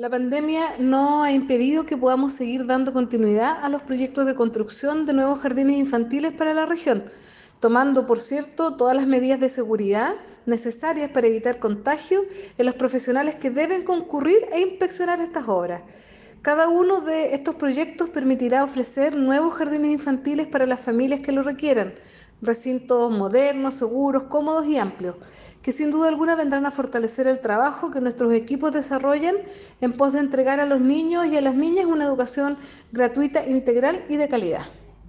La pandemia no ha impedido que podamos seguir dando continuidad a los proyectos de construcción de nuevos jardines infantiles para la región, tomando, por cierto, todas las medidas de seguridad necesarias para evitar contagio en los profesionales que deben concurrir e inspeccionar estas obras. Cada uno de estos proyectos permitirá ofrecer nuevos jardines infantiles para las familias que lo requieran, recintos modernos, seguros, cómodos y amplios, que sin duda alguna vendrán a fortalecer el trabajo que nuestros equipos desarrollan en pos de entregar a los niños y a las niñas una educación gratuita, integral y de calidad.